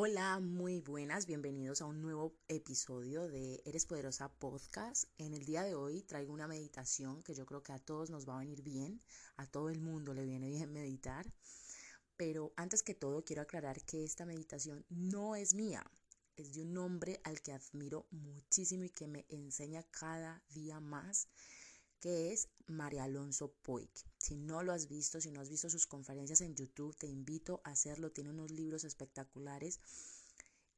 Hola, muy buenas, bienvenidos a un nuevo episodio de Eres Poderosa Podcast. En el día de hoy traigo una meditación que yo creo que a todos nos va a venir bien, a todo el mundo le viene bien meditar. Pero antes que todo quiero aclarar que esta meditación no es mía, es de un hombre al que admiro muchísimo y que me enseña cada día más que es María Alonso Poig. Si no lo has visto, si no has visto sus conferencias en YouTube, te invito a hacerlo. Tiene unos libros espectaculares.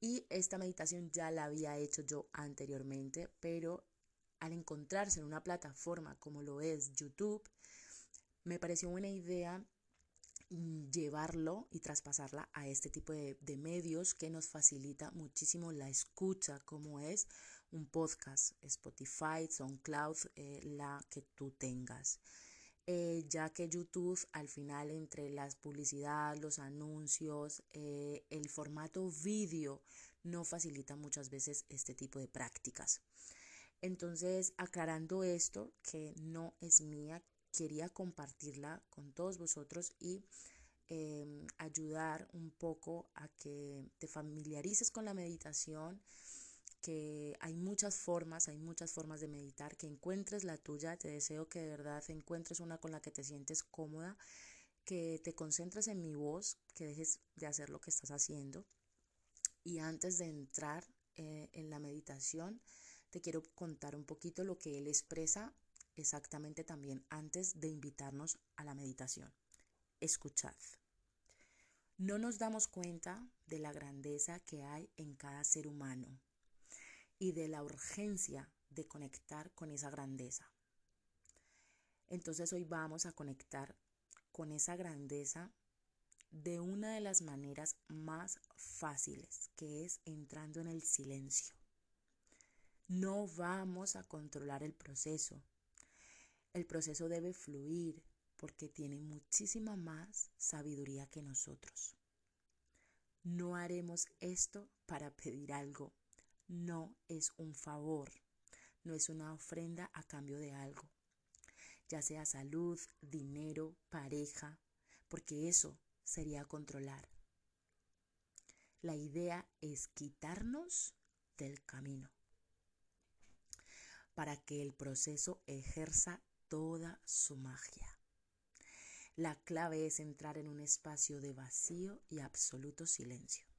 Y esta meditación ya la había hecho yo anteriormente, pero al encontrarse en una plataforma como lo es YouTube, me pareció buena idea llevarlo y traspasarla a este tipo de, medios que nos facilita muchísimo la escucha, como es un podcast, Spotify, SoundCloud, eh, la que tú tengas. Eh, ya que YouTube al final entre las publicidad, los anuncios, eh, el formato vídeo no facilita muchas veces este tipo de prácticas. Entonces, aclarando esto, que no es mía, quería compartirla con todos vosotros y em, ayudar un poco a que te familiarices con la meditación, que hay muchas formas, hay muchas formas de meditar, que encuentres la tuya, te deseo que de verdad encuentres una con la que te sientes cómoda, que te concentres en mi voz, que dejes de hacer lo que estás haciendo. Y antes de entrar eh, en la meditación, te quiero contar un poquito lo que él expresa exactamente también antes de invitarnos a la meditación. Escuchad. No nos damos cuenta de la grandeza que hay en cada ser humano y de la urgencia de conectar con esa grandeza. Entonces hoy vamos a conectar con esa grandeza de una de las maneras más fáciles, que es entrando en el silencio. No vamos a controlar el proceso, el proceso debe fluir porque tiene muchísima más sabiduría que nosotros. No haremos esto para pedir algo. No es un favor. No es una ofrenda a cambio de algo. Ya sea salud, dinero, pareja, porque eso sería controlar. La idea es quitarnos del camino para que el proceso ejerza toda su magia. La clave es entrar en un espacio de vacío y absoluto silencio.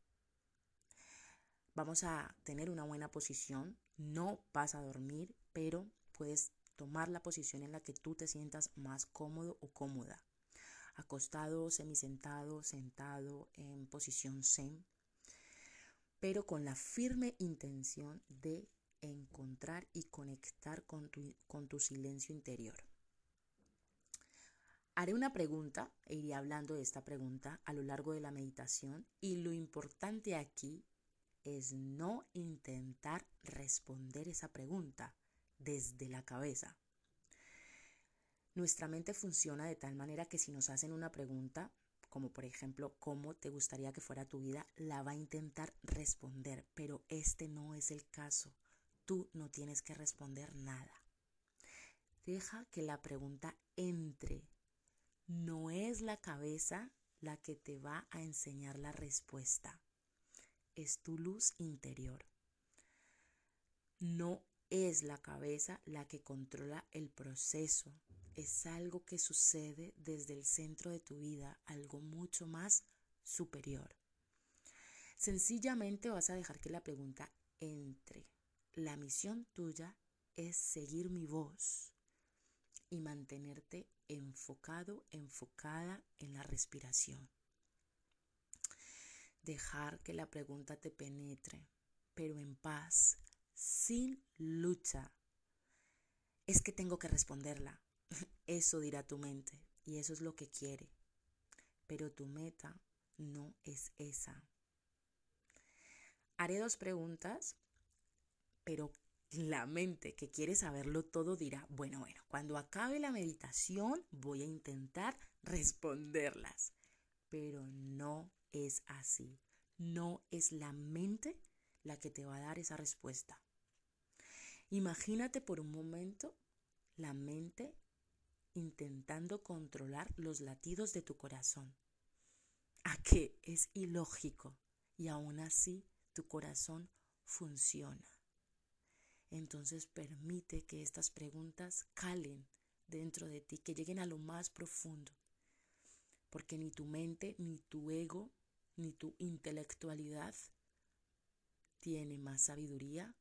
Vamos a tener una buena posición, no vas a dormir, pero puedes tomar la posición en la que tú te sientas más cómodo o cómoda. Acostado, semisentado, sentado, en posición zen, pero con la firme intención de encontrar y conectar con tu, con tu silencio interior. Haré una pregunta e iré hablando de esta pregunta a lo largo de la meditación y lo importante aquí es no intentar responder esa pregunta desde la cabeza. Nuestra mente funciona de tal manera que si nos hacen una pregunta, como por ejemplo, ¿cómo te gustaría que fuera tu vida? La va a intentar responder, pero este no es el caso tú no tienes que responder nada. Deja que la pregunta entre. No es la cabeza la que te va a enseñar la respuesta. Es tu luz interior. No es la cabeza la que controla el proceso. Es algo que sucede desde el centro de tu vida, algo mucho más superior. Sencillamente vas a dejar que la pregunta entre. La misión tuya es seguir mi voz y mantenerte enfocado, enfocada en la respiración. Dejar que la pregunta te penetre, pero en paz, sin lucha. Es que tengo que responderla. Eso dirá tu mente y eso es lo que quiere. Pero tu meta no es esa. Haré dos preguntas pero la mente que quiere saberlo todo dirá, bueno, bueno, cuando acabe la meditación voy a intentar responderlas. Pero no es así. No es la mente la que te va a dar esa respuesta. Imagínate por un momento la mente intentando controlar los latidos de tu corazón. ¿A qué? Es ilógico y aún así tu corazón funciona. Entonces permite que estas preguntas calen dentro de ti, que lleguen a lo más profundo, porque ni tu mente, ni tu ego, ni tu intelectualidad tiene más sabiduría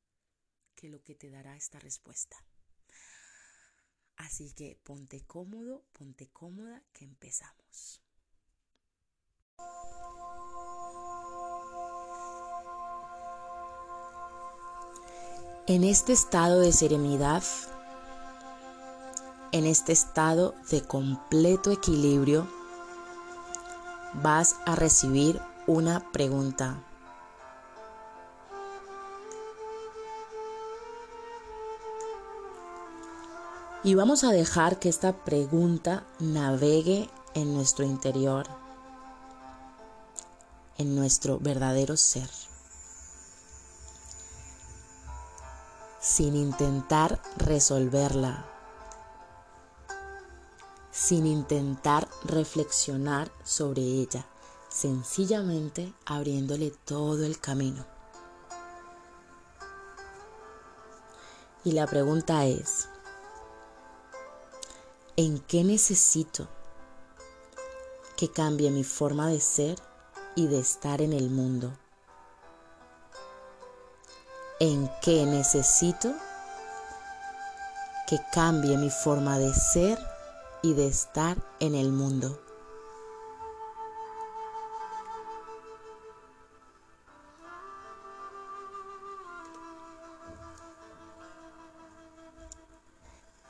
que lo que te dará esta respuesta. Así que ponte cómodo, ponte cómoda, que empezamos. En este estado de serenidad, en este estado de completo equilibrio, vas a recibir una pregunta. Y vamos a dejar que esta pregunta navegue en nuestro interior, en nuestro verdadero ser, sin intentar resolverla, sin intentar reflexionar sobre ella, sencillamente abriéndole todo el camino. Y la pregunta es, ¿En qué necesito que cambie mi forma de ser y de estar en el mundo? ¿En qué necesito que cambie mi forma de ser y de estar en el mundo?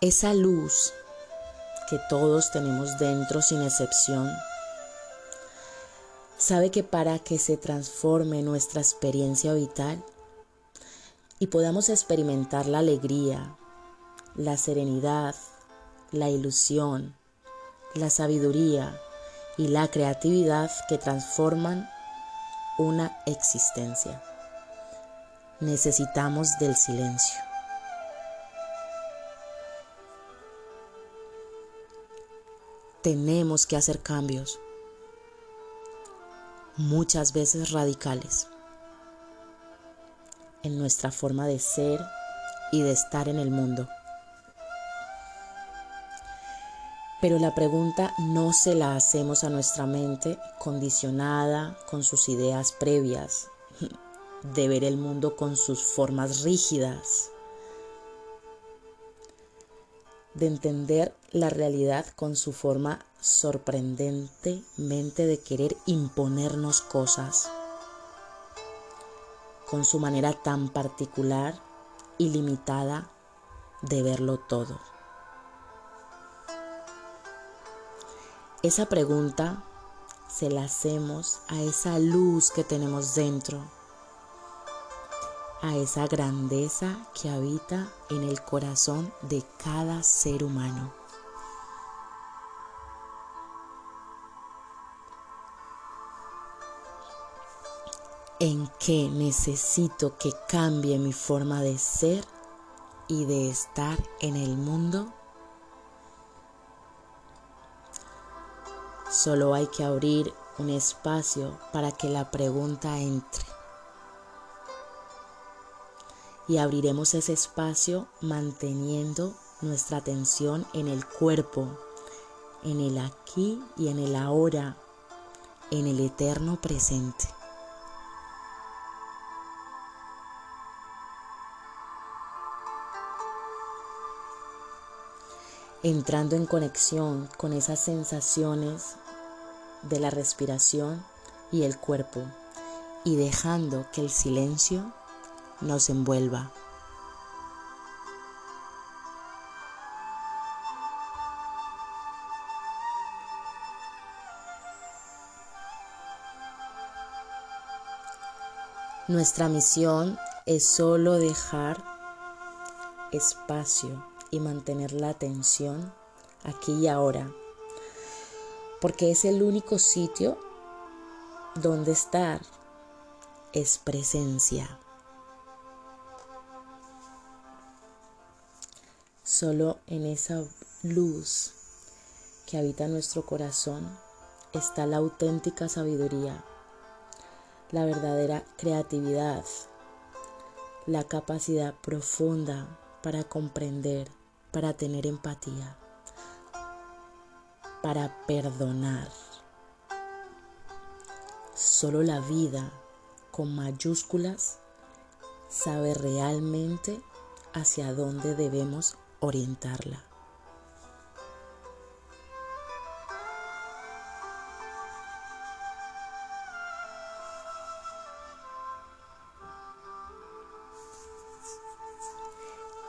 Esa luz que todos tenemos dentro sin excepción, sabe que para que se transforme nuestra experiencia vital y podamos experimentar la alegría, la serenidad, la ilusión, la sabiduría y la creatividad que transforman una existencia. Necesitamos del silencio. tenemos que hacer cambios, muchas veces radicales, en nuestra forma de ser y de estar en el mundo. Pero la pregunta no se la hacemos a nuestra mente condicionada con sus ideas previas, de ver el mundo con sus formas rígidas, de entender la realidad con su forma sorprendentemente de querer imponernos cosas, con su manera tan particular y limitada de verlo todo. Esa pregunta se la hacemos a esa luz que tenemos dentro a esa grandeza que habita en el corazón de cada ser humano. ¿En qué necesito que cambie mi forma de ser y de estar en el mundo? Solo hay que abrir un espacio para que la pregunta entre y abriremos ese espacio manteniendo nuestra atención en el cuerpo, en el aquí y en el ahora, en el eterno presente. Entrando en conexión con esas sensaciones de la respiración y el cuerpo y dejando que el silencio nos envuelva. Nuestra misión es solo dejar espacio y mantener la atención aquí y ahora, porque es el único sitio donde estar es presencia. Solo en esa luz que habita nuestro corazón está la auténtica sabiduría, la verdadera creatividad, la capacidad profunda para comprender, para tener empatía, para perdonar. Solo la vida con mayúsculas sabe realmente hacia dónde debemos orientarla.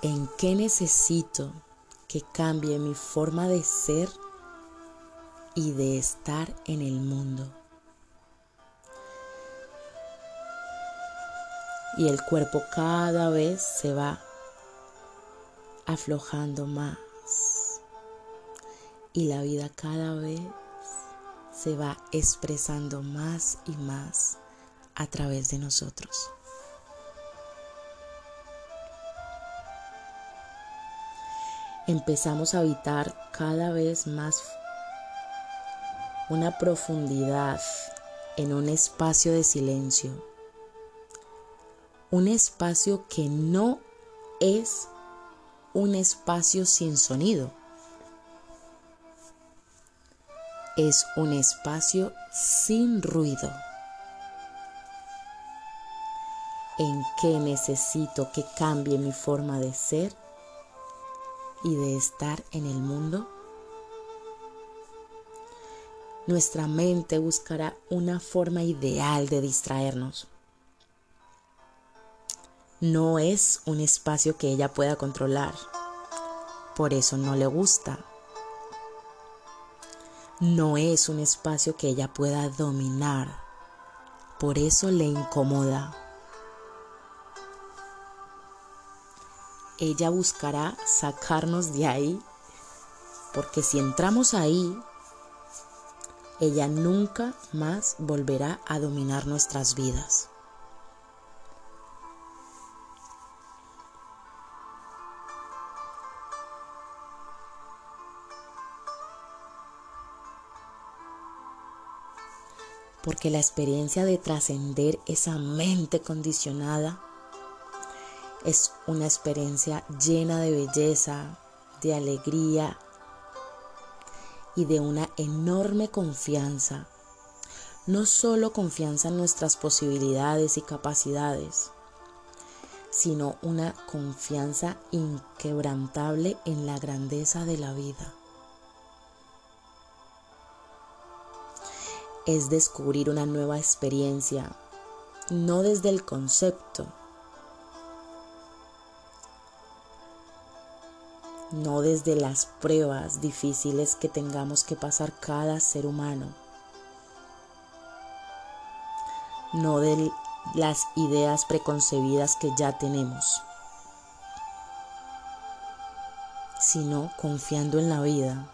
¿En qué necesito que cambie mi forma de ser y de estar en el mundo? Y el cuerpo cada vez se va aflojando más. Y la vida cada vez se va expresando más y más a través de nosotros. Empezamos a habitar cada vez más una profundidad en un espacio de silencio. Un espacio que no es un espacio sin sonido. Es un espacio sin ruido. ¿En qué necesito que cambie mi forma de ser? Y de estar en el mundo? Nuestra mente buscará una forma ideal de distraernos. No es un espacio que ella pueda controlar. Por eso no le gusta. No es un espacio que ella pueda dominar. Por eso le incomoda. Ella buscará sacarnos de ahí, porque si entramos ahí, ella nunca más volverá a dominar nuestras vidas. Porque la experiencia de trascender esa mente condicionada es una experiencia llena de belleza, de alegría y de una enorme confianza. No solo confianza en nuestras posibilidades y capacidades, sino una confianza inquebrantable en la grandeza de la vida. Es descubrir una nueva experiencia, no desde el concepto, no desde las pruebas difíciles que tengamos que pasar cada ser humano, no de las ideas preconcebidas que ya tenemos, sino confiando en la vida,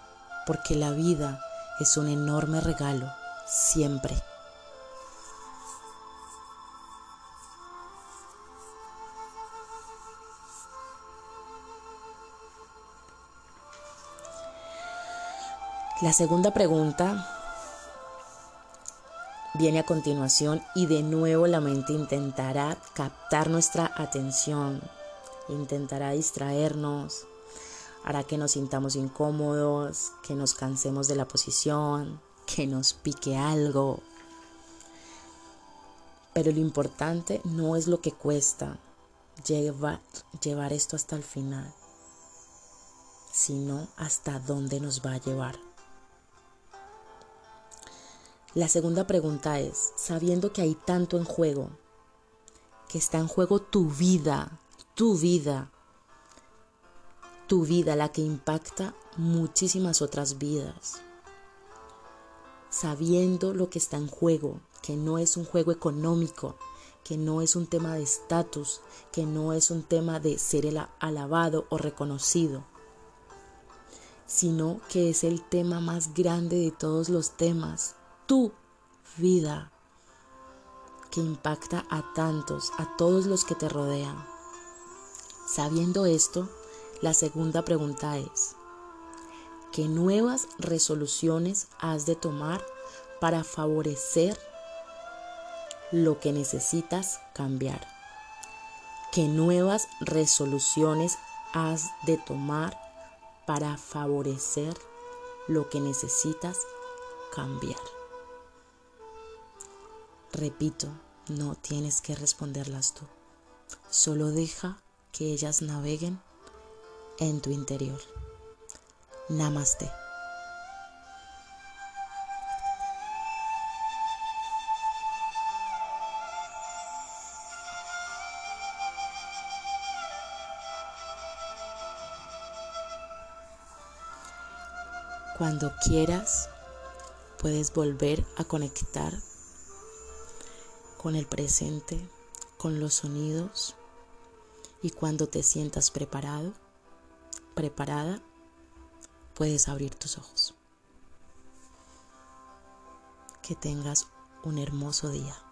porque la vida es un enorme regalo, siempre. La segunda pregunta viene a continuación y de nuevo la mente intentará captar nuestra atención, intentará distraernos, hará que nos sintamos incómodos, que nos cansemos de la posición, que nos pique algo. Pero lo importante no es lo que cuesta llevar, llevar esto hasta el final, sino hasta dónde nos va a llevar. La segunda pregunta es, sabiendo que hay tanto en juego, que está en juego tu vida, tu vida, tu vida, la que impacta muchísimas otras vidas, sabiendo lo que está en juego, que no es un juego económico, que no es un tema de estatus, que no es un tema de ser alabado o reconocido, sino que es el tema más grande de todos los temas, tu vida que impacta a tantos, a todos los que te rodean. Sabiendo esto, la segunda pregunta es, ¿qué nuevas resoluciones has de tomar para favorecer lo que necesitas cambiar, qué nuevas resoluciones has de tomar para favorecer lo que necesitas cambiar. Repito, no tienes que responderlas tú. Solo deja que ellas naveguen en tu interior. Namaste. Cuando quieras, puedes volver a conectar con el presente, con los sonidos y cuando te sientas preparado, preparada, puedes abrir tus ojos. Que tengas un hermoso día.